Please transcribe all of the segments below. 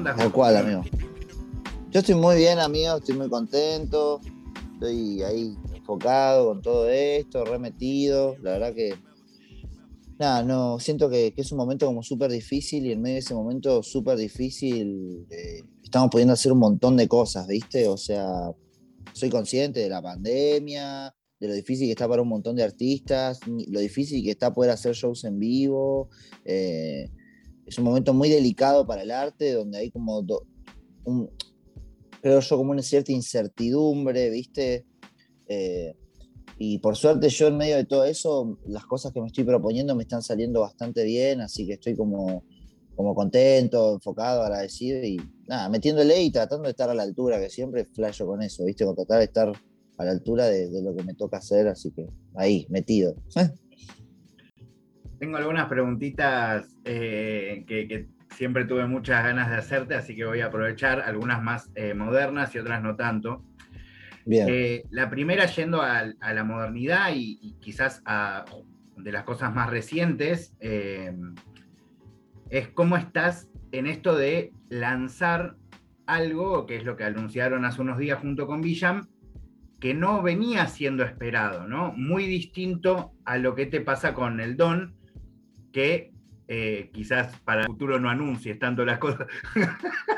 andas? Tal cual, amigo. Yo estoy muy bien, amigo, estoy muy contento. Estoy ahí enfocado con todo esto, remetido. La verdad que. Nada, no, siento que, es un momento como súper difícil y en medio de ese momento súper difícil eh, estamos pudiendo hacer un montón de cosas, ¿viste? O sea, soy consciente de la pandemia, de lo difícil que está para un montón de artistas, lo difícil que está poder hacer shows en vivo. Eh, es un momento muy delicado para el arte, donde hay como, un, creo yo, como una cierta incertidumbre, ¿viste? Eh, y por suerte yo en medio de todo eso, las cosas que me estoy proponiendo me están saliendo bastante bien, así que estoy como, como contento, enfocado, agradecido y nada, metiéndole y tratando de estar a la altura, que siempre flasho con eso, ¿viste? Con tratar de estar a la altura de, lo que me toca hacer, así que ahí, metido. Tengo algunas preguntitas eh, que, siempre tuve muchas ganas de hacerte, así que voy a aprovechar algunas más eh, modernas y otras no tanto. Bien. Eh, la primera yendo a, la modernidad y, quizás a, de las cosas más recientes, es cómo estás en esto de lanzar algo, que es lo que anunciaron hace unos días junto con Villam, que no venía siendo esperado, ¿no? Muy distinto a lo que te pasa con el Don, que eh, quizás para el futuro no anuncies tanto las cosas.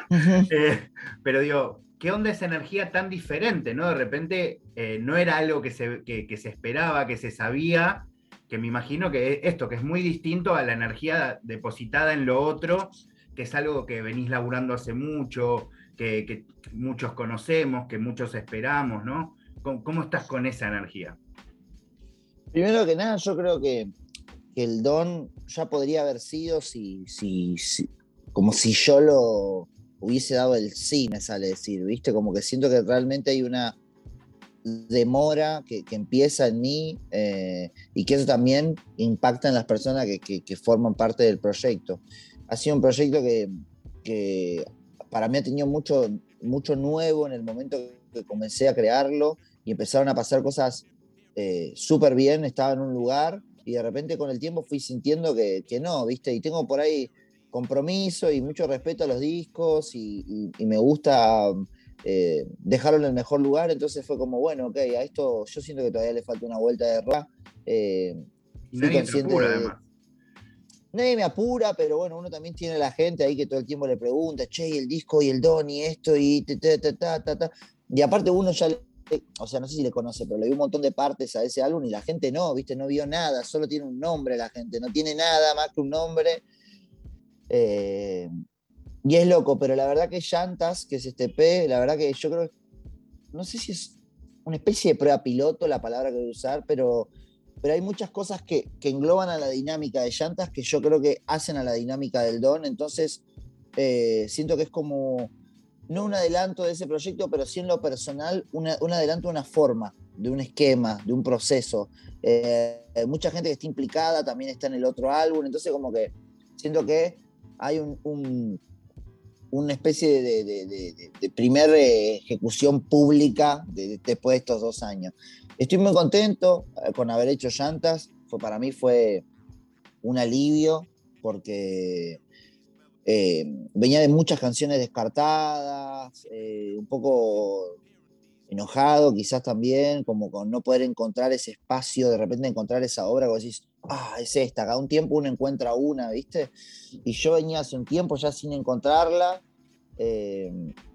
Eh, pero digo, ¿qué onda esa energía tan diferente, ¿no? De repente eh, no era algo que se, que se esperaba, que se sabía, que me imagino que esto, que es muy distinto a la energía depositada en lo otro, que es algo que venís laburando hace mucho, que, que muchos conocemos, que muchos esperamos, ¿no? ¿Cómo, estás con esa energía? Primero que nada, yo creo que, el don ya podría haber sido si, si, como si yo lo hubiese dado el sí, me sale decir, ¿viste? Como que siento que realmente hay una demora que, empieza en mí eh, y que eso también impacta en las personas que, forman parte del proyecto. Ha sido un proyecto que, para mí ha tenido mucho, mucho nuevo en el momento que comencé a crearlo y empezaron a pasar cosas eh, súper bien, estaba en un lugar y de repente con el tiempo fui sintiendo que, que, no, ¿viste? Y tengo por ahí compromiso y mucho respeto a los discos y, me gusta eh, dejarlo en el mejor lugar, entonces fue como, bueno, ok, a esto yo siento que todavía le falta una vuelta de ropa. Eh, nadie me apura, además. Nadie me apura, pero bueno, uno también tiene a la gente ahí que todo el tiempo le pregunta, che, y el disco y el don y esto y ta, ta, ta, ta, Y aparte uno ya o sea, no sé si le conoce, pero le dio un montón de partes a ese álbum y la gente no, ¿viste? No vio nada, solo tiene un nombre la gente, no tiene nada más que un nombre. Eh, y es loco, pero la verdad que Llantas, que es este P, la verdad que yo creo, no sé si es una especie de prueba piloto la palabra que voy a usar, pero, pero hay muchas cosas que, engloban a la dinámica de Llantas que yo creo que hacen a la dinámica del Don, entonces eh, siento que es como no un adelanto de ese proyecto, pero sí en lo personal, un adelanto de una forma, de un esquema, de un proceso. Eh, mucha gente que está implicada también está en el otro álbum, entonces como que siento que hay un, una especie de, de, primera ejecución pública después de estos dos años. Estoy muy contento eh, con haber hecho llantas, fue, para mí fue un alivio porque eh, venía de muchas canciones descartadas, eh, un poco enojado quizás también, como con no poder encontrar ese espacio, de repente encontrar esa obra, como decís, ah, es esta, cada un tiempo uno encuentra una, ¿viste? Y yo venía hace un tiempo ya sin encontrarla, eh,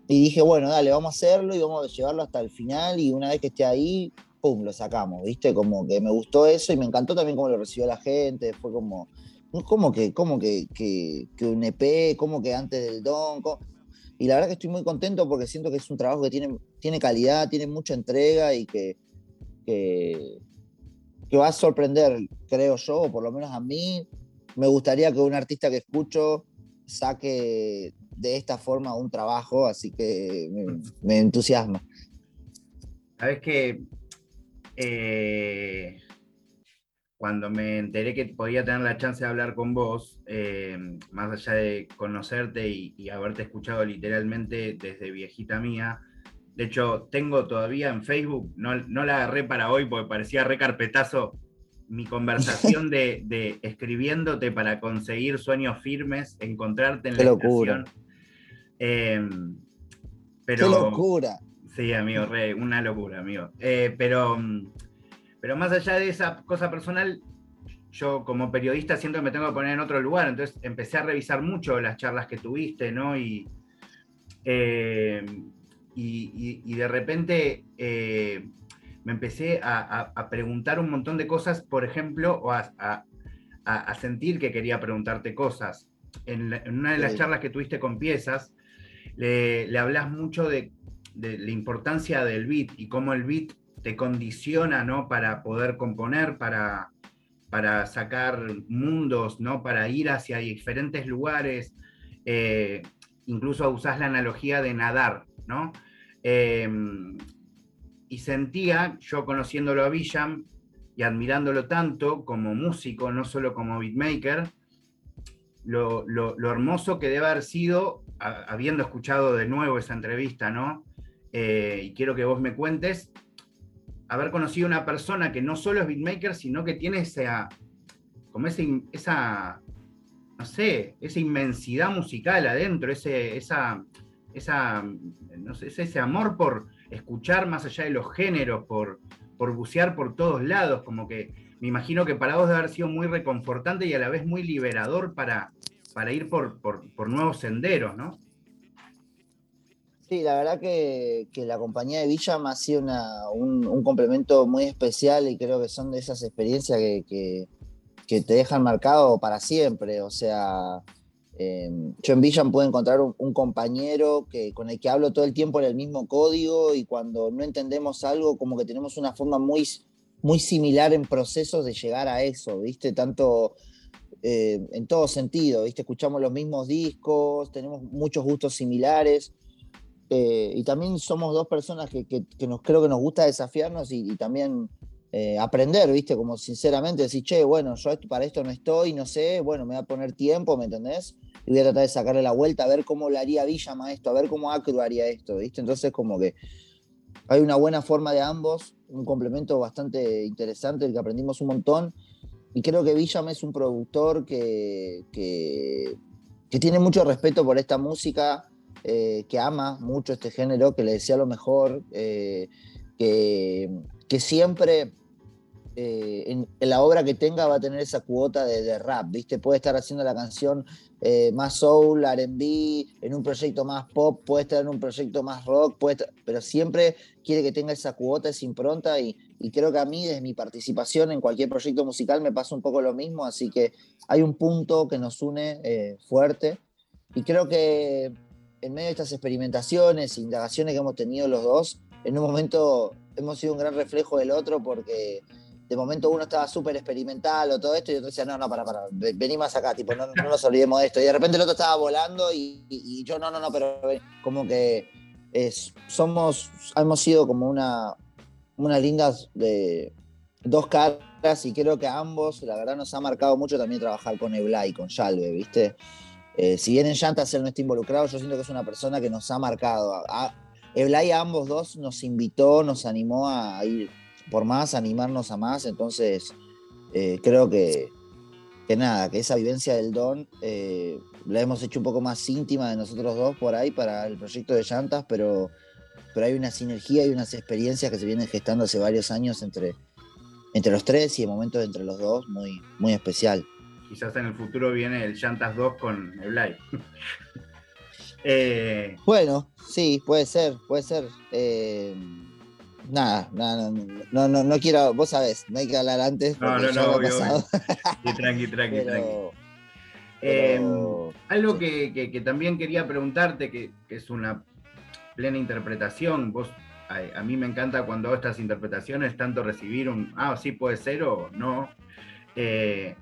y dije, bueno, dale, vamos a hacerlo y vamos a llevarlo hasta el final, y una vez que esté ahí, pum, lo sacamos, ¿viste? Como que me gustó eso y me encantó también cómo lo recibió la gente, fue como ¿Cómo que, cómo que, que, un EP? ¿Cómo que antes del Don? Y la verdad que estoy muy contento porque siento que es un trabajo que tiene, tiene calidad, tiene mucha entrega y que, que, va a sorprender, creo yo, o por lo menos a mí. Me gustaría que un artista que escucho saque de esta forma un trabajo, así que me, entusiasma. Sabes que eh, cuando me enteré que podía tener la chance de hablar con vos, eh, más allá de conocerte y, haberte escuchado literalmente desde viejita mía, de hecho tengo todavía en Facebook, no, la agarré para hoy porque parecía re carpetazo, mi conversación de, escribiéndote para conseguir sueños firmes, encontrarte en la locura. Em, pero, ¡Qué locura! Sí, amigo, re, una locura, amigo. Eh, pero, pero más allá de esa cosa personal, yo como periodista siento que me tengo que poner en otro lugar, entonces empecé a revisar mucho las charlas que tuviste, ¿no? Y, eh, y, de repente eh, me empecé a, preguntar un montón de cosas, por ejemplo, o a, sentir que quería preguntarte cosas. En, una de las charlas que tuviste con piezas, le, hablas mucho de, la importancia del beat y cómo el beat te condiciona ¿no? para poder componer, para, para sacar mundos, ¿no? para ir hacia diferentes lugares. Eh, incluso usás la analogía de nadar, ¿no? Em, y sentía, yo conociéndolo a Villam y admirándolo tanto como músico, no solo como beatmaker, lo, hermoso que debe haber sido, habiendo escuchado de nuevo esa entrevista, ¿no? Eh, y quiero que vos me cuentes, haber conocido una persona que no solo es beatmaker, sino que tiene esa, como esa, no sé, esa inmensidad musical adentro, ese, esa, esa, no sé, ese amor por escuchar más allá de los géneros, por, por bucear por todos lados, como que me imagino que para vos debe haber sido muy reconfortante y a la vez muy liberador para, para ir por, por, nuevos senderos, ¿no? Sí, la verdad que, la compañía de Villa me ha sido un, complemento muy especial y creo que son de esas experiencias que, que te dejan marcado para siempre. O sea, Em, yo en Villan puedo encontrar un, compañero que, con el que hablo todo el tiempo en el mismo código y cuando no entendemos algo, como que tenemos una forma muy, muy similar en procesos de llegar a eso, ¿viste? Tanto eh, en todo sentido, ¿viste? Escuchamos los mismos discos, tenemos muchos gustos similares. Eh, y también somos dos personas que, nos, creo que nos gusta desafiarnos y, también eh, aprender, ¿viste? Como sinceramente decir, che, bueno, yo para esto no estoy, no sé, bueno, me voy a poner tiempo, ¿me entendés? y voy a tratar de sacarle la vuelta, a ver cómo le haría Villama esto, a ver cómo Acru haría esto, ¿viste? Entonces como que hay una buena forma de ambos, un complemento bastante interesante, el que aprendimos un montón, y creo que Villama es un productor que, que, tiene mucho respeto por esta música, eh, que ama mucho este género, que le desea lo mejor, eh, que, que siempre eh, en, la obra que tenga va a tener esa cuota de, rap, ¿viste? Puede estar haciendo la canción eh, más soul, RB, en un proyecto más pop, puede estar en un proyecto más rock, pero siempre quiere que tenga esa cuota, esa impronta y, creo que a mí desde mi participación en cualquier proyecto musical me pasa un poco lo mismo, así que hay un punto que nos une eh, fuerte y creo que en medio de estas experimentaciones, indagaciones que hemos tenido los dos, en un momento hemos sido un gran reflejo del otro porque de momento uno estaba súper experimental o todo esto y otro decía, no, no, para, para, vení más acá, tipo, no, nos olvidemos de esto. Y de repente el otro estaba volando y, yo, no, no, no, pero como que es, somos, hemos sido como una, una lindas de dos caras y creo que a ambos, la verdad, nos ha marcado mucho también trabajar con Eblay, con Yalve, ¿viste? Eh, si bien en Llantas él no está involucrado, yo siento que es una persona que nos ha marcado. A, Eblay a ambos dos nos invitó, nos animó a ir por más, animarnos a más. Entonces, eh, creo que, que nada, que esa vivencia del don eh, la hemos hecho un poco más íntima de nosotros dos por ahí para el proyecto de llantas, pero, pero hay una sinergia y unas experiencias que se vienen gestando hace varios años entre, entre los tres y de momentos entre los dos muy, muy especial. Quizás en el futuro viene el Llantas 2 con el live. Eh, bueno, sí, puede ser, puede ser nada, nada, no, no, no, quiero, vos sabés, no hay que hablar antes. No, no, no, obvio, tranqui, tranqui, tranqui. Em, algo que, también quería preguntarte, que, es una plena interpretación, vos, a, mí me encanta cuando hago estas interpretaciones, tanto recibir un, ah, sí puede ser o no. Eh,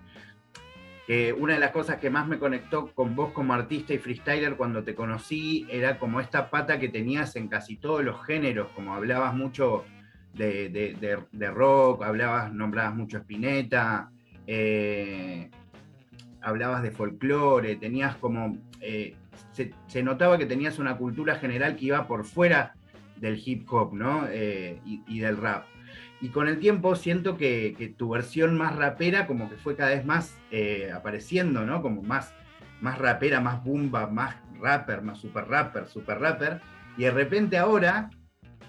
una de las cosas que más me conectó con vos como artista y freestyler cuando te conocí era como esta pata que tenías en casi todos los géneros, como hablabas mucho de, rock, hablabas, nombrabas mucho Spinetta, eh, hablabas de folclore, tenías como, eh, se, notaba que tenías una cultura general que iba por fuera del hip hop, ¿no? Eh, y del rap. Y con el tiempo siento que, tu versión más rapera como que fue cada vez más eh, apareciendo, ¿no? Como más, más rapera, más bumba, más rapper, más super rapper, super rapper, y de repente ahora,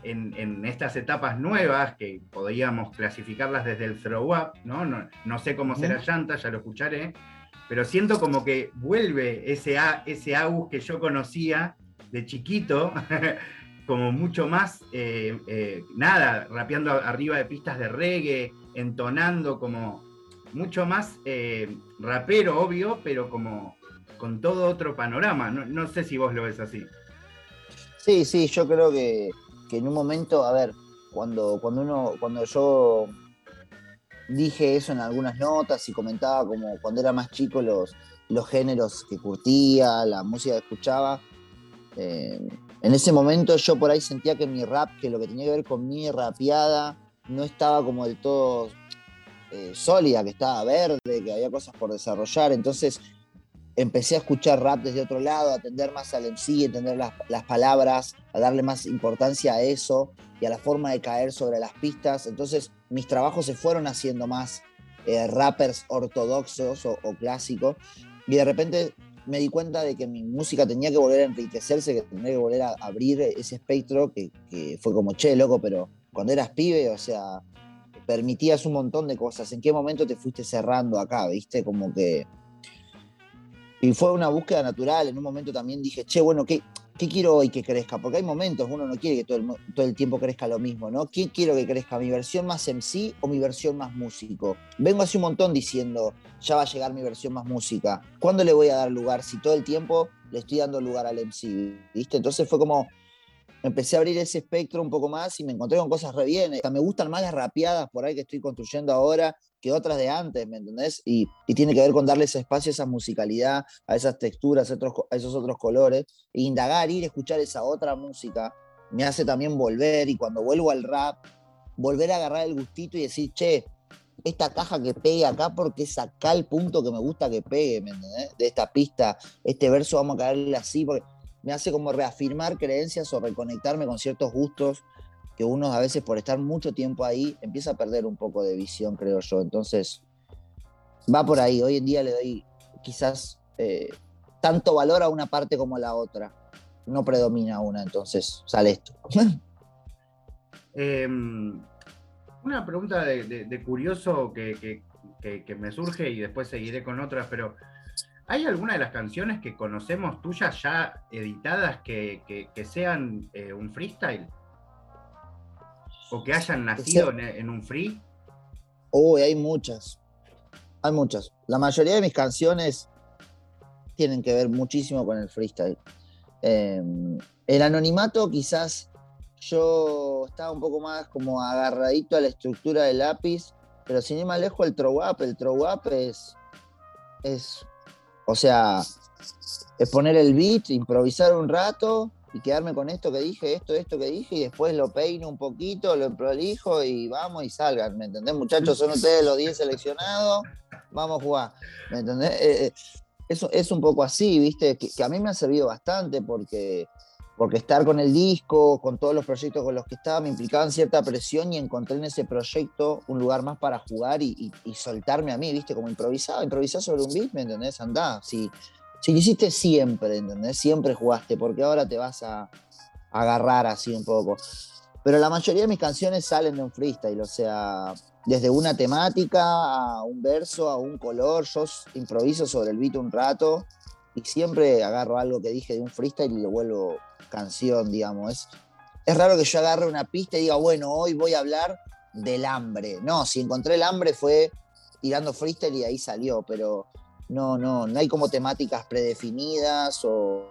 en, estas etapas nuevas, que podríamos clasificarlas desde el throw up, ¿no? No, sé cómo será llanta, ya lo escucharé, pero siento como que vuelve ese, ese Agus que yo conocía de chiquito, como mucho más, eh, eh, nada, rapeando arriba de pistas de reggae, entonando como mucho más eh, rapero, obvio, pero como con todo otro panorama. No, sé si vos lo ves así. Sí, sí, yo creo que, en un momento, a ver, cuando, cuando uno, cuando yo dije eso en algunas notas y comentaba como cuando era más chico los, los géneros que curtía, la música que escuchaba, en ese momento yo por ahí sentía que mi rap, que lo que tenía que ver con mi rapeada, no estaba como del todo eh, sólida, que estaba verde, que había cosas por desarrollar. Entonces empecé a escuchar rap desde otro lado, a atender más al MC, a entender las, palabras, a darle más importancia a eso y a la forma de caer sobre las pistas. Entonces mis trabajos se fueron haciendo más eh, rappers ortodoxos o, clásicos. Y de repente me di cuenta de que mi música tenía que volver a enriquecerse, que tenía que volver a abrir ese espectro, que, que fue como, che, loco, pero cuando eras pibe, o sea, permitías un montón de cosas. ¿En qué momento te fuiste cerrando acá, viste? Como que... Y fue una búsqueda natural. En un momento también dije, che, bueno, ¿qué, qué quiero hoy que crezca? Porque hay momentos, uno no quiere que todo el, todo el tiempo crezca lo mismo, ¿no? ¿Qué quiero que crezca? ¿Mi versión más MC o mi versión más músico? Vengo hace un montón diciendo, ya va a llegar mi versión más música. ¿Cuándo le voy a dar lugar? Si todo el tiempo le estoy dando lugar al MC, ¿viste? Entonces fue como, empecé a abrir ese espectro un poco más y me encontré con cosas re bien. me gustan más las rapeadas por ahí que estoy construyendo ahora que otras de antes, ¿me entendés? Y, tiene que ver con darle ese espacio, esa musicalidad, a esas texturas, a, esos otros colores, e indagar, ir a escuchar esa otra música, me hace también volver y cuando vuelvo al rap, volver a agarrar el gustito y decir, che, esta caja que pegue acá porque es acá el punto que me gusta que pegue, ¿me entendés? De esta pista, este verso vamos a caerle así, porque me hace como reafirmar creencias o reconectarme con ciertos gustos que uno a veces por estar mucho tiempo ahí empieza a perder un poco de visión, creo yo. Entonces, va por ahí. Hoy en día le doy quizás eh, tanto valor a una parte como a la otra. No predomina una, entonces sale esto. Em, una pregunta de, curioso que, que, me surge y después seguiré con otras, pero ¿Hay alguna de las canciones que conocemos tuyas ya editadas que, sean eh, un freestyle? ¿O que hayan nacido en, un free? Uy, hay muchas. Hay muchas. La mayoría de mis canciones tienen que ver muchísimo con el freestyle. Em, el anonimato quizás yo estaba un poco más como agarradito a la estructura del lápiz, pero sin ir más lejos el throw up, el throw up es, es o sea, es poner el beat, improvisar un rato y quedarme con esto que dije, esto, esto que dije, y después lo peino un poquito, lo prolijo y vamos y salgan, ¿me entendés? Muchachos, son ustedes los 10 seleccionados, vamos a jugar, ¿me entendés? Eh, eh, es un poco así, ¿viste? Que, a mí me ha servido bastante porque, porque estar con el disco, con todos los proyectos con los que estaba, me implicaban cierta presión y encontré en ese proyecto un lugar más para jugar y, soltarme a mí, ¿viste? Como improvisado, improvisar sobre un beat, ¿me entendés? Andá, si, si lo hiciste siempre, ¿entendés? Siempre jugaste, porque ahora te vas a, agarrar así un poco. Pero la mayoría de mis canciones salen de un freestyle, o sea, desde una temática a un verso, a un color, yo improviso sobre el beat un rato y siempre agarro algo que dije de un freestyle y lo vuelvo canción, digamos. Es, es raro que yo agarre una pista y diga, bueno, hoy voy a hablar del hambre. No, si encontré el hambre fue tirando freestyle y ahí salió, pero no, no, no hay como temáticas predefinidas o,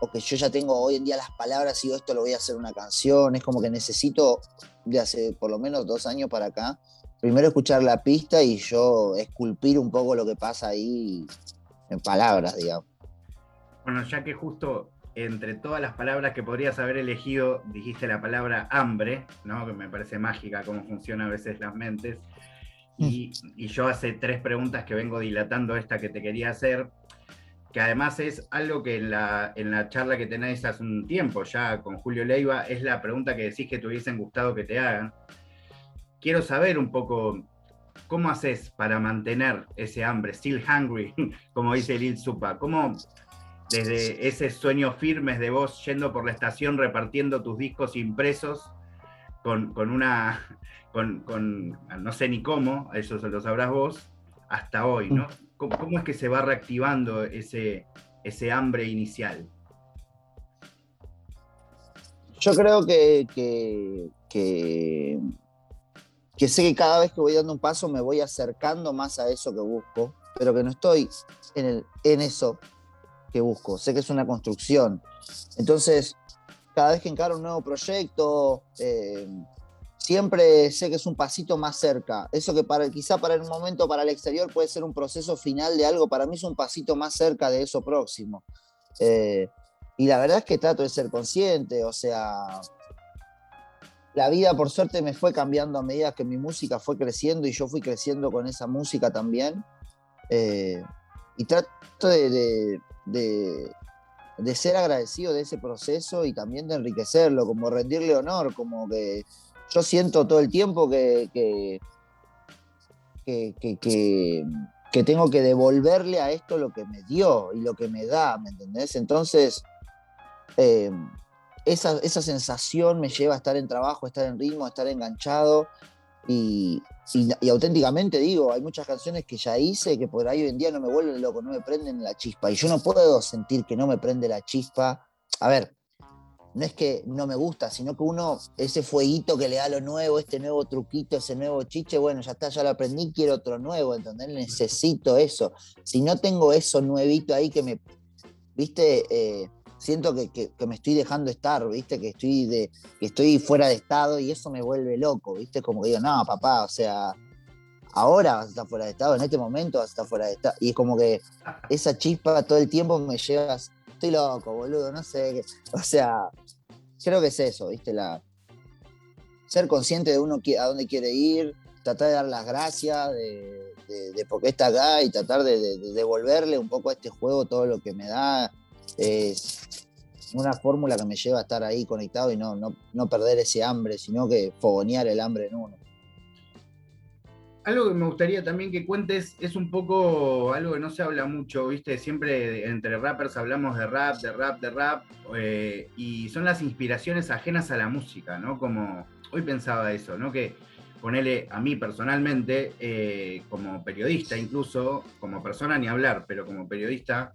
o, que yo ya tengo hoy en día las palabras y esto lo voy a hacer una canción. Es como que necesito, de hace por lo menos dos años para acá, primero escuchar la pista y yo esculpir un poco lo que pasa ahí en palabras, digamos. Bueno, ya que justo entre todas las palabras que podrías haber elegido, dijiste la palabra hambre, ¿no? que me parece mágica cómo funciona a veces las mentes. Y, yo hace tres preguntas que vengo dilatando esta que te quería hacer, que además es algo que en la, en la charla que tenéis hace un tiempo ya con Julio Leiva, es la pregunta que decís que te hubiesen gustado que te hagan. Quiero saber un poco cómo haces para mantener ese hambre, still hungry, como dice Lil Supa. ¿Cómo, desde ese sueño firmes de vos yendo por la estación repartiendo tus discos impresos con, una, con, no sé ni cómo, eso se lo sabrás vos, hasta hoy, ¿no? ¿Cómo, es que se va reactivando ese, ese hambre inicial? Yo creo que, que, que, que, sé que cada vez que voy dando un paso me voy acercando más a eso que busco, pero que no estoy en, el, en eso que busco. Sé que es una construcción. Entonces, cada vez que encaro un nuevo proyecto, eh, siempre sé que es un pasito más cerca. Eso que para, quizá para un momento para el exterior puede ser un proceso final de algo, para mí es un pasito más cerca de eso próximo. Eh, y la verdad es que trato de ser consciente, o sea, la vida por suerte me fue cambiando a medida que mi música fue creciendo y yo fui creciendo con esa música también. Eh, y trato de, de, ser agradecido de ese proceso y también de enriquecerlo, como rendirle honor, como que yo siento todo el tiempo que, que, que, tengo que devolverle a esto lo que me dio y lo que me da, ¿me entendés? Entonces, eh, esa, esa sensación me lleva a estar en trabajo, a estar en ritmo, a estar enganchado y, auténticamente digo, hay muchas canciones que ya hice que por ahí hoy en día no me vuelven loco, no me prenden la chispa. Y yo no puedo sentir que no me prende la chispa. A ver, no es que no me gusta, sino que uno, ese fueguito que le da lo nuevo, este nuevo truquito, ese nuevo chiche, bueno, ya está, ya lo aprendí, quiero otro nuevo, ¿entendés? Necesito eso. Si no tengo eso nuevito ahí que me, viste, eh, siento que, me estoy dejando estar, ¿viste? Que estoy, de, que estoy fuera de estado y eso me vuelve loco, ¿viste? Como que digo, no, papá, o sea, ahora vas a estar fuera de estado, en este momento vas a estar fuera de estado. Y es como que esa chispa todo el tiempo me llevas, estoy loco, boludo, no sé, o sea, creo que es eso, ¿viste? La, ser consciente de uno a dónde quiere ir, tratar de dar las gracias de, de, por qué está acá y tratar de, devolverle un poco a este juego todo lo que me da. Es, una fórmula que me lleva a estar ahí conectado y no, no, perder ese hambre, sino que fogonear el hambre en uno. Algo que me gustaría también que cuentes es un poco algo que no se habla mucho, ¿viste? Siempre entre rappers hablamos de rap, de rap, de rap, eh, y son las inspiraciones ajenas a la música, ¿no? Como hoy pensaba eso, ¿no? Que ponele a mí personalmente, eh, como periodista incluso, como persona ni hablar, pero como periodista,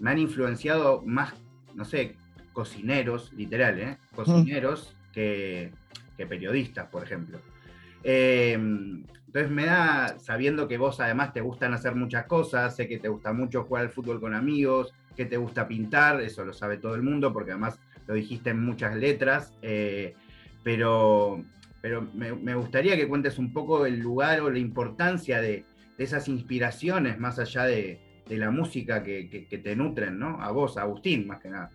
me han influenciado más, no sé, cocineros, literal, ¿eh? cocineros que, periodistas, por ejemplo. Eh, entonces me da, sabiendo que vos además te gustan hacer muchas cosas, sé que te gusta mucho jugar al fútbol con amigos, que te gusta pintar, eso lo sabe todo el mundo porque además lo dijiste en muchas letras, eh, pero, pero me, gustaría que cuentes un poco el lugar o la importancia de, esas inspiraciones más allá de, la música que, que, te nutren, ¿no? A vos, Agustín, más que nada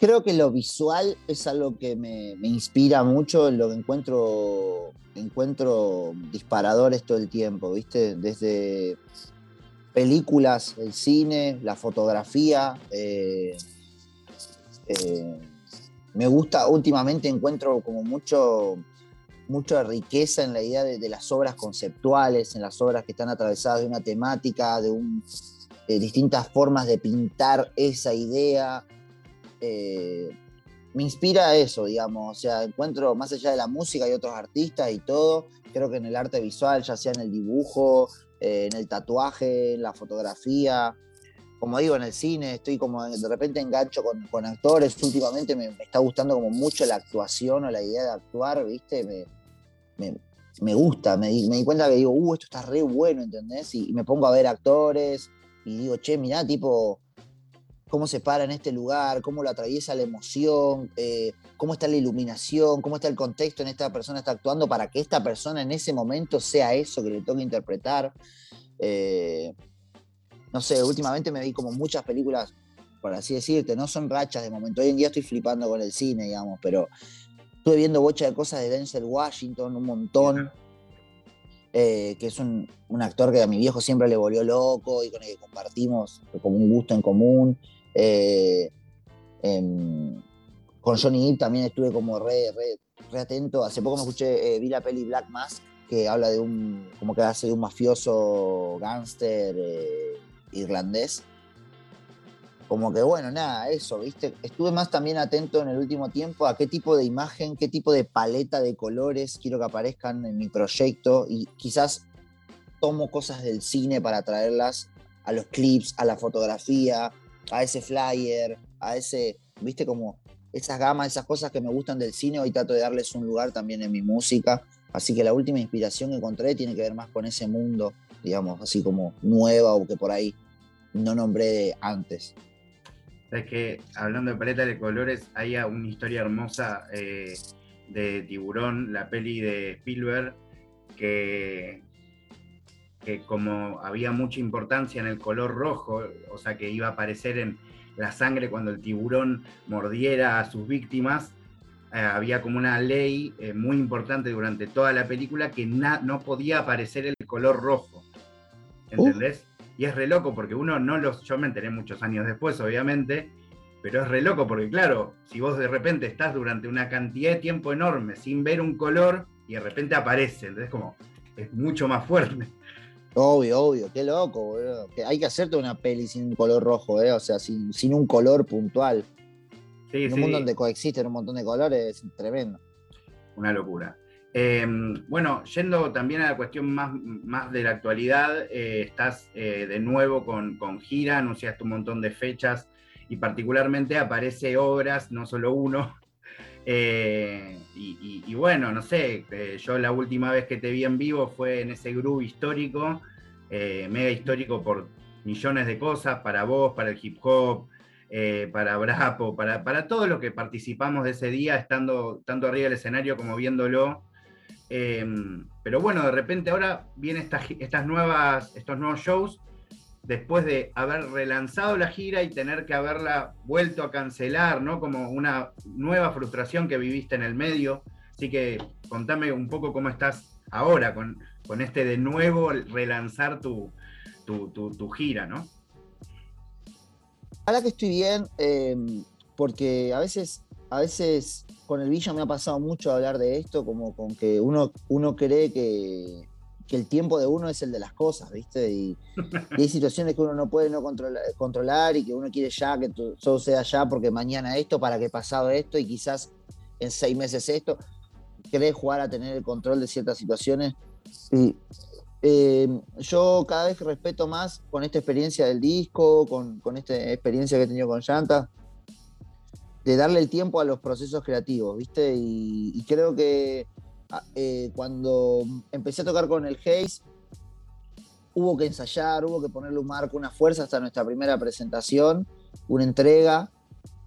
creo que lo visual es algo que me, inspira mucho, lo que encuentro, encuentro disparadores todo el tiempo, ¿viste? Desde películas, el cine, la fotografía. Eh, eh, me gusta, últimamente encuentro como mucho, mucha riqueza en la idea de, las obras conceptuales, en las obras que están atravesadas de una temática, de, un, distintas formas de pintar esa idea. Eh, me inspira eso, digamos, o sea, encuentro más allá de la música y otros artistas y todo, creo que en el arte visual, ya sea en el dibujo, eh, en el tatuaje, en la fotografía, como digo, en el cine, estoy como de repente engancho con, actores, últimamente me, está gustando como mucho la actuación o la idea de actuar, ¿viste? Me, me, gusta, me, di cuenta que digo, uh, esto está re bueno, ¿entendés? y me pongo a ver actores y digo, che, mirá, tipo, cómo se para en este lugar, cómo lo atraviesa la emoción, eh, cómo está la iluminación, cómo está el contexto en esta persona está actuando para que esta persona en ese momento sea eso que le toca interpretar. Eh, no sé, últimamente me vi como muchas películas, por así decirte, no son rachas de momento. Hoy en día estoy flipando con el cine, digamos, pero estuve viendo bocha de cosas de Denzel Washington, un montón. Eh, que es un, actor que a mi viejo siempre le volvió loco y con el que compartimos como un gusto en común. Eh, con Johnny Depp también estuve como re, re, atento. Hace poco me escuché, eh, vi la peli Black Mask, que habla de un, como que hace de un mafioso gángster irlandés. Como que bueno, nada, eso, ¿viste? Estuve más también atento en el último tiempo a qué tipo de imagen, qué tipo de paleta de colores quiero que aparezcan en mi proyecto y quizás tomo cosas del cine para traerlas a los clips, a la fotografía, a ese flyer, a ese, ¿viste? Como esas gamas, esas cosas que me gustan del cine, hoy trato de darles un lugar también en mi música. Así que la última inspiración que encontré tiene que ver más con ese mundo, digamos, así como nueva o que por ahí no nombré antes. Es que hablando de paleta de colores, hay una historia hermosa eh, de Tiburón, la peli de Spielberg, que, que como había mucha importancia en el color rojo, o sea que iba a aparecer en la sangre cuando el tiburón mordiera a sus víctimas, eh, había como una ley eh, muy importante durante toda la película que no podía aparecer el color rojo. ¿Entendés? Y es re loco porque uno no los. Yo me enteré muchos años después, obviamente, pero es re loco porque, claro, si vos de repente estás durante una cantidad de tiempo enorme sin ver un color y de repente aparece, entonces, como. Es mucho más fuerte. Obvio, obvio, qué loco, boludo. Que hay que hacerte una peli sin un color rojo, ¿eh? O sea, sin, sin un color puntual. Sí, en un mundo donde coexisten un montón de colores, es tremendo. Una locura. Em, bueno, yendo también a la cuestión más, más de la actualidad, eh, estás eh, de nuevo con, gira, anunciaste un montón de fechas y particularmente aparece obras, no solo uno. Eh, y, bueno, no sé, yo la última vez que te vi en vivo fue en ese grupo histórico, mega histórico por millones de cosas, para vos, para el hip hop, para Brapo, para, para todo lo que participamos de ese día, estando tanto arriba del escenario como viéndolo. Em, pero bueno, de repente ahora vienen estas, nuevas, estos nuevos shows después de haber relanzado la gira y tener que haberla vuelto a cancelar, ¿no? Como una nueva frustración que viviste en el medio. Así que contame un poco cómo estás ahora con, con este de nuevo relanzar tu, tu, gira, ¿no? Ahora que estoy bien, em, porque a veces a veces con el Villa me ha pasado mucho hablar de esto, como con que uno, uno cree que, el tiempo de uno es el de las cosas, ¿viste? Y, hay situaciones que uno no puede no controlar, y que uno quiere ya que todo sea ya porque mañana esto, para que pasado esto y quizás en seis meses esto. Cree jugar a tener el control de ciertas situaciones. Y eh, yo cada vez respeto más con esta experiencia del disco, con, con esta experiencia que he tenido con Llanta de darle el tiempo a los procesos creativos, ¿viste? Y, creo que ah, eh, cuando empecé a tocar con el Haze, hubo que ensayar, hubo que ponerle un marco, una fuerza hasta nuestra primera presentación, una entrega,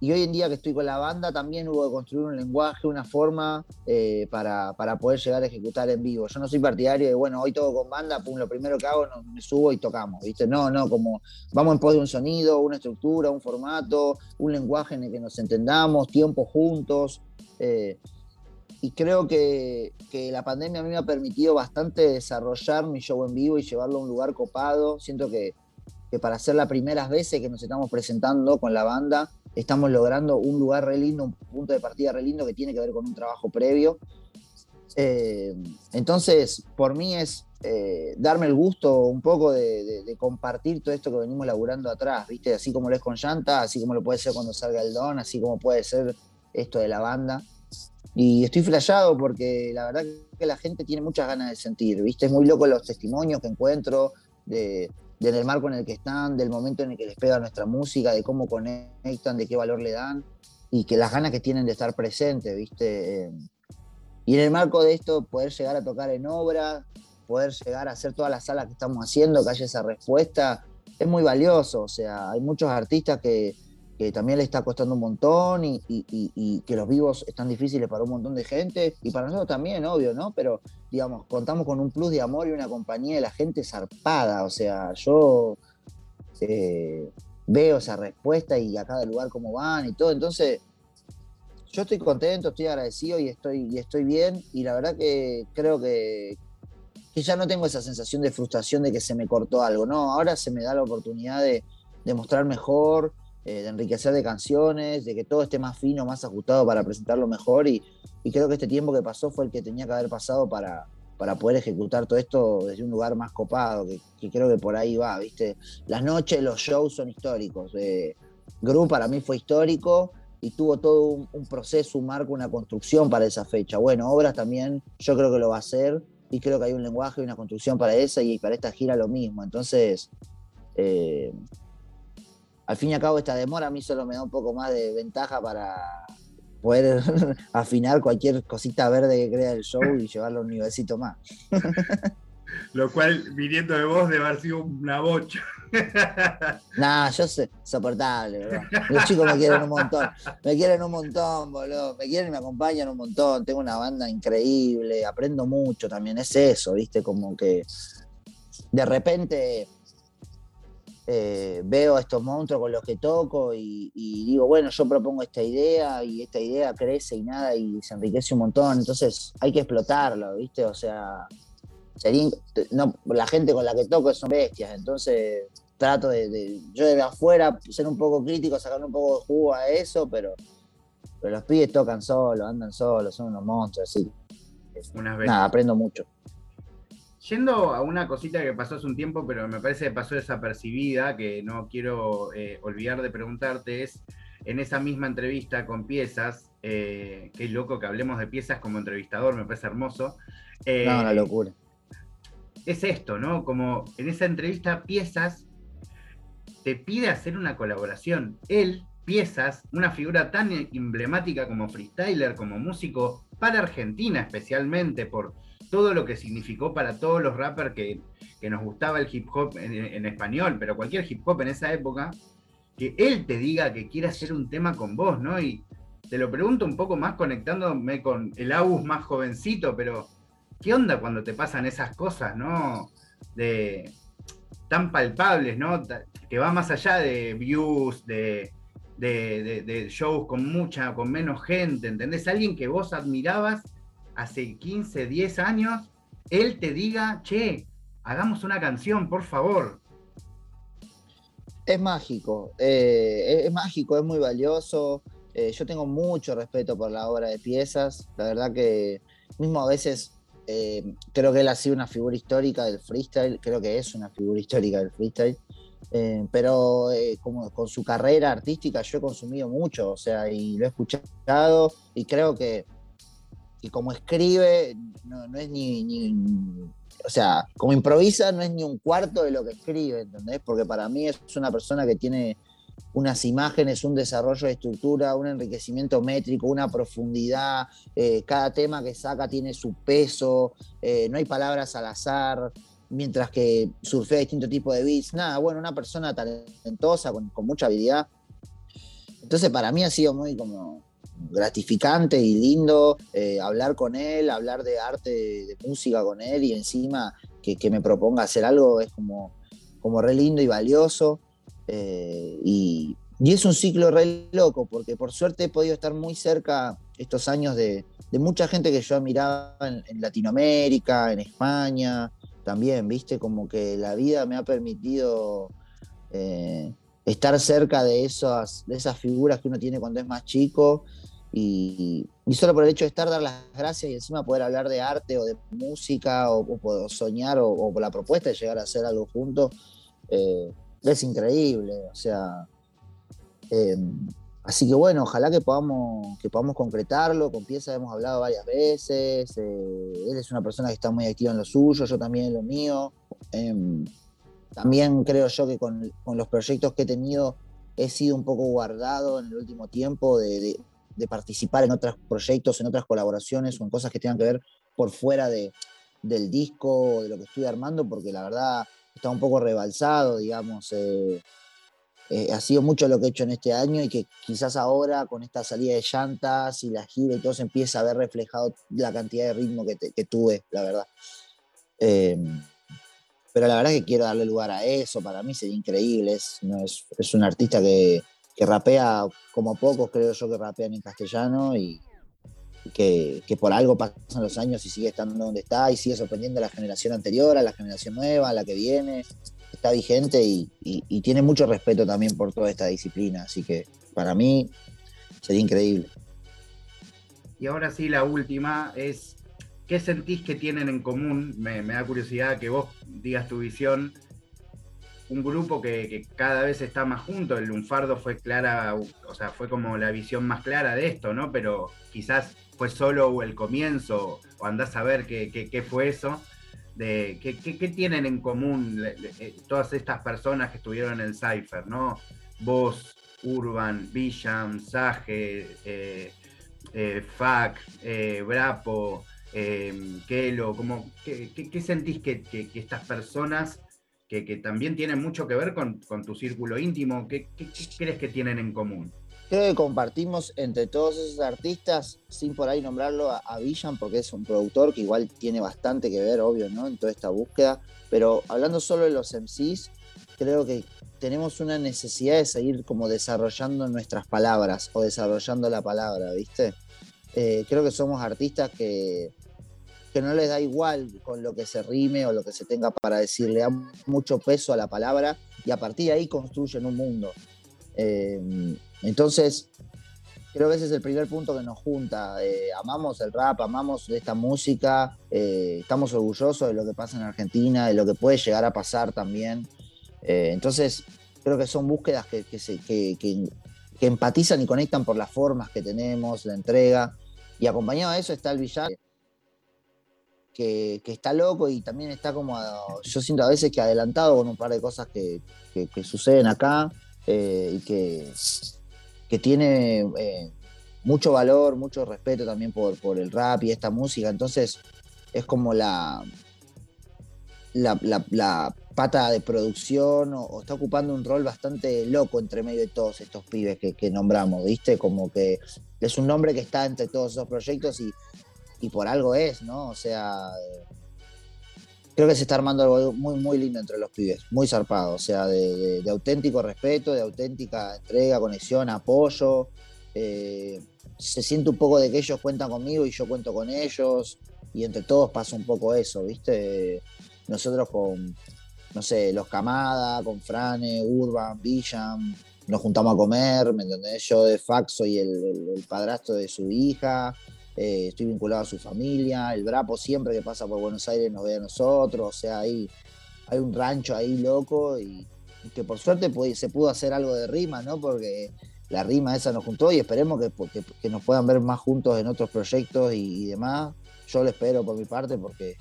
y hoy en día que estoy con la banda también hubo que construir un lenguaje, una forma eh, para, poder llegar a ejecutar en vivo. Yo no soy partidario de, bueno, hoy todo con banda, pum, lo primero que hago, me subo y tocamos, ¿viste? No, no, como vamos en pos de un sonido, una estructura, un formato, un lenguaje en el que nos entendamos, tiempo juntos. Eh, y creo que, que, la pandemia a mí me ha permitido bastante desarrollar mi show en vivo y llevarlo a un lugar copado. Siento que, que para ser las primeras veces que nos estamos presentando con la banda, estamos logrando un lugar re lindo, un punto de partida re lindo que tiene que ver con un trabajo previo. Eh, entonces, por mí es eh, darme el gusto un poco de, compartir todo esto que venimos laburando atrás, ¿viste? Así como lo es con Llanta, así como lo puede ser cuando salga el Don, así como puede ser esto de la banda. Y estoy flayado porque la verdad que la gente tiene muchas ganas de sentir, ¿viste? Es muy loco los testimonios que encuentro de, del marco en el que están, del momento en el que les pega nuestra música, de cómo conectan, de qué valor le dan y que las ganas que tienen de estar presentes, ¿viste? y en el marco de esto, poder llegar a tocar en obra, poder llegar a hacer todas las salas que estamos haciendo, que haya esa respuesta, es muy valioso. O sea, hay muchos artistas que, que también le está costando un montón y, que los vivos están difíciles para un montón de gente y para nosotros también, obvio, ¿no? Pero, digamos, contamos con un plus de amor y una compañía de la gente zarpada, o sea, yo eh, veo esa respuesta y a cada lugar cómo van y todo, entonces yo estoy contento, estoy agradecido y estoy, y estoy bien y la verdad que creo que, que ya no tengo esa sensación de frustración de que se me cortó algo, ¿no? Ahora se me da la oportunidad de, de mostrar mejor, eh, de enriquecer de canciones, de que todo esté más fino, más ajustado para presentarlo mejor y, creo que este tiempo que pasó fue el que tenía que haber pasado para, para poder ejecutar todo esto desde un lugar más copado, que, creo que por ahí va, ¿viste? Las noches, los shows son históricos. Eh, Gru para mí fue histórico y tuvo todo un, proceso, un marco, una construcción para esa fecha. Bueno, obras también yo creo que lo va a hacer y creo que hay un lenguaje y una construcción para esa y para esta gira lo mismo. Entonces, eh, al fin y al cabo esta demora a mí solo me da un poco más de ventaja para poder afinar cualquier cosita verde que crea el show y llevarlo un nivelcito más. Lo cual, viniendo de vos, debe haber sido una bocha. Nah, yo sé, soportable, bro. Los chicos me quieren un montón. Me quieren un montón, boludo. Me quieren y me acompañan un montón. Tengo una banda increíble, aprendo mucho también. Es eso, viste, como que de repente eh, veo a estos monstruos con los que toco y, digo, bueno, yo propongo esta idea y esta idea crece y nada y se enriquece un montón, entonces hay que explotarlo, ¿viste? O sea, sería, no, la gente con la que toco son bestias, entonces trato de, yo de afuera ser un poco crítico, sacar un poco de jugo a eso, pero, pero los pibes tocan solos, andan solos, son unos monstruos, así. Nada, aprendo mucho. Yendo a una cosita que pasó hace un tiempo, pero me parece que pasó desapercibida, que no quiero eh, olvidar de preguntarte, es en esa misma entrevista con piezas, eh, qué loco que hablemos de piezas como entrevistador, me parece hermoso. Eh, no, una locura. Es esto, ¿no? Como en esa entrevista, piezas te pide hacer una colaboración. Él, piezas, una figura tan emblemática como freestyler, como músico, para Argentina especialmente, por todo lo que significó para todos los rappers que, nos gustaba el hip hop en, español, pero cualquier hip hop en esa época, que él te diga que quiere hacer un tema con vos, ¿no? Y te lo pregunto un poco más conectándome con el Agus más jovencito, pero ¿qué onda cuando te pasan esas cosas, ¿no? De tan palpables, ¿no? Que va más allá de views, de, de, shows con mucha, con menos gente, ¿entendés? Alguien que vos admirabas hace 15, 10 años, él te diga, che, hagamos una canción, por favor. Es mágico, eh, es, mágico, es muy valioso. Eh, yo tengo mucho respeto por la obra de piezas. La verdad que mismo a veces eh, creo que él ha sido una figura histórica del freestyle, creo que es una figura histórica del freestyle. pero como con su carrera artística yo he consumido mucho, o sea, y lo he escuchado y creo que y como escribe, no, es ni, o sea, como improvisa, no es ni un cuarto de lo que escribe, ¿entendés? Porque para mí es una persona que tiene unas imágenes, un desarrollo de estructura, un enriquecimiento métrico, una profundidad, eh, cada tema que saca tiene su peso, eh, no hay palabras al azar, mientras que surfea distintos tipos de beats, nada, bueno, una persona talentosa, con mucha habilidad. Entonces para mí ha sido muy como gratificante y lindo eh, hablar con él, hablar de arte, de, música con él y encima que, me proponga hacer algo es como, como re lindo y valioso. Eh, y, es un ciclo re loco porque por suerte he podido estar muy cerca estos años de, mucha gente que yo admiraba en, Latinoamérica, en España, también, viste, como que la vida me ha permitido... Eh, estar cerca de esas, de esas figuras que uno tiene cuando es más chico y, solo por el hecho de estar, dar las gracias y encima poder hablar de arte o de música o, soñar o, por la propuesta de llegar a hacer algo juntos, eh, es increíble. O sea, em, así que bueno, ojalá que podamos, que podamos concretarlo. Con Pieza hemos hablado varias veces. Eh, él es una persona que está muy activa en lo suyo, yo también en lo mío. También creo yo que con, los proyectos que he tenido he sido un poco guardado en el último tiempo de, de participar en otros proyectos, en otras colaboraciones o en cosas que tengan que ver por fuera de, del disco o de lo que estoy armando, porque la verdad está un poco rebalsado, digamos. Eh, eh, ha sido mucho lo que he hecho en este año y que quizás ahora con esta salida de llantas y la gira y todo se empieza a ver reflejado la cantidad de ritmo que, que tuve, la verdad. Eh, pero la verdad que quiero darle lugar a eso, para mí sería increíble, es, es un artista que, que rapea como pocos, creo yo, que rapean en castellano y, que, por algo pasan los años y sigue estando donde está y sigue sorprendiendo a la generación anterior, a la generación nueva, a la que viene. Está vigente y, tiene mucho respeto también por toda esta disciplina. Así que para mí sería increíble. Y ahora sí, la última es, ¿qué sentís que tienen en común? Me, da curiosidad que vos digas tu visión un grupo que, cada vez está más junto. El Lunfardo fue clara, o sea, fue como la visión más clara de esto, ¿no? Pero quizás fue solo el comienzo, o andás a ver qué, fue eso. De, ¿qué, tienen en común eh, todas estas personas que estuvieron en Cypher, ¿no? Vos, Urban, Bisham, Sage, eh, eh, Fac, Brapo, Kelo, como, ¿qué, sentís que, estas personas que, también tienen mucho que ver con, tu círculo íntimo, ¿qué, crees que tienen en común? Creo que compartimos entre todos esos artistas, sin por ahí nombrarlo a, Villan, porque es un productor que igual tiene bastante que ver, obvio, ¿no? En toda esta búsqueda. Pero hablando solo de los MCs, creo que tenemos una necesidad de seguir como desarrollando nuestras palabras o desarrollando la palabra, ¿viste? Eh, creo que somos artistas que, que no les da igual con lo que se rime o lo que se tenga para decir, le dan mucho peso a la palabra y a partir de ahí construyen un mundo. Eh, entonces, creo que ese es el primer punto que nos junta. Eh, amamos el rap, amamos esta música, eh, estamos orgullosos de lo que pasa en Argentina, de lo que puede llegar a pasar también. entonces, creo que son búsquedas que, empatizan y conectan por las formas que tenemos, la entrega. Y acompañado a eso está el billar que, está loco y también está como, yo siento a veces que adelantado con un par de cosas que, suceden acá eh, y que, que tiene eh, mucho valor, mucho respeto también por, por el rap y esta música. Entonces es como la, la, pata de producción o, está ocupando un rol bastante loco entre medio de todos estos pibes que, que nombramos, ¿viste? Como que es un nombre que está entre todos esos proyectos y y por algo es, ¿no? O sea, creo que se está armando algo muy, muy lindo entre los pibes, muy zarpado, o sea, de, auténtico respeto, de auténtica entrega, conexión, apoyo. Eh, se siente un poco de que ellos cuentan conmigo y yo cuento con ellos, y entre todos pasa un poco eso, ¿viste? Nosotros con, no sé, los Camada, con Frane, Urban, Villam, nos juntamos a comer, ¿me entendés? Yo de Faxo y el padrastro de su hija. Eh, estoy vinculado a su familia, el Brapo siempre que pasa por Buenos Aires nos ve a nosotros, o sea, hay, hay un rancho ahí loco y, que por suerte se pudo hacer algo de rima, ¿no? Porque la rima esa nos juntó y esperemos que, que, nos puedan ver más juntos en otros proyectos y, demás. Yo lo espero por mi parte porque,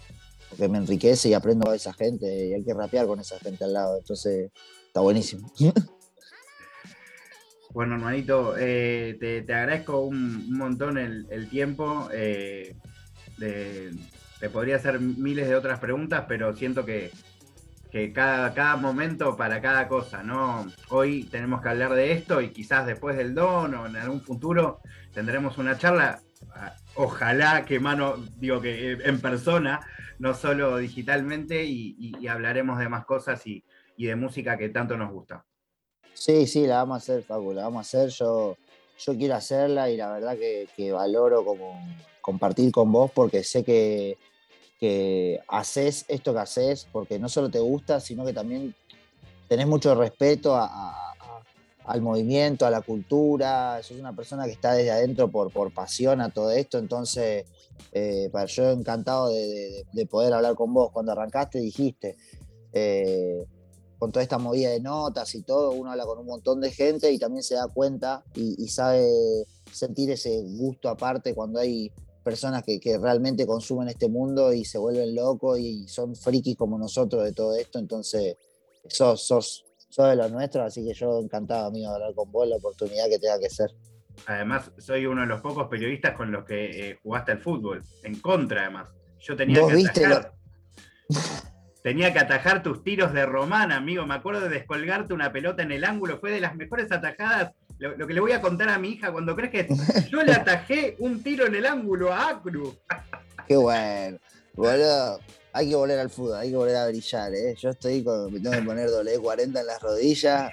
porque me enriquece y aprendo a esa gente y hay que rapear con esa gente al lado, entonces está buenísimo. Bueno, hermanito, eh, te, agradezco un, montón el, tiempo. Eh, te podría hacer miles de otras preguntas, pero siento que, cada, cada, momento para cada cosa, ¿no? Hoy tenemos que hablar de esto y quizás después del don o en algún futuro tendremos una charla. Ah, ojalá que mano, digo que eh, en persona, no solo digitalmente, y, hablaremos de más cosas y de música que tanto nos gusta. Sí, sí, la vamos a hacer, Facu, la vamos a hacer. Yo, yo quiero hacerla y la verdad que, valoro como compartir con vos porque sé que, haces esto que haces porque no solo te gusta, sino que también tenés mucho respeto al movimiento, a la cultura. Sos una persona que está desde adentro por, por pasión a todo esto. Entonces, eh, para yo encantado de, poder hablar con vos. Cuando arrancaste dijiste, eh, con toda esta movida de notas y todo, uno habla con un montón de gente y también se da cuenta y, sabe sentir ese gusto aparte cuando hay personas que, realmente consumen este mundo y se vuelven locos y son frikis como nosotros de todo esto, entonces sos, sos, de los nuestros, así que yo encantado, amigo, de hablar con vos, la oportunidad que tenga que ser. Además, soy uno de los pocos periodistas con los que eh, jugaste al fútbol, en contra además. Yo tenía que viste Tenía que atajar tus tiros de román, amigo. Me acuerdo de descolgarte una pelota en el ángulo. Fue de las mejores atajadas. Lo, que le voy a contar a mi hija cuando crees que yo le atajé un tiro en el ángulo a Acru. Qué bueno. Boludo, hay que volver al fútbol, hay que volver a brillar, ¿eh? Yo estoy con, me tengo que poner doble 40 en las rodillas,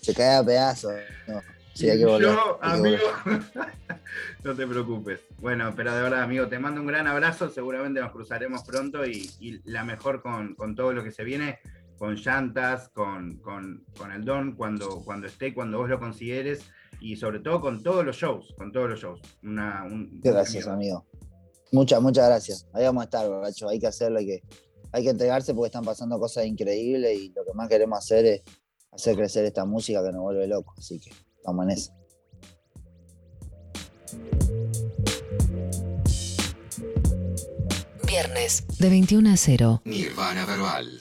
Se, cae a pedazos. Sí, hay que volver. Yo, amigo, no te preocupes. Bueno, pero de verdad, amigo, te mando un gran abrazo. Seguramente nos cruzaremos pronto y, la mejor con, todo lo que se viene, con llantas, con, el don, cuando, cuando esté, cuando vos lo consideres y sobre todo con todos los shows, con todos los shows. gracias, amigo. Muchas, muchas gracias. Ahí vamos a estar, borracho. Hay que hacerlo, hay que, hay que entregarse porque están pasando cosas increíbles y lo que más queremos hacer es hacer crecer esta música que nos vuelve locos. Así que estamos en eso. Viernes de 21 a 0. Nirvana Verbal.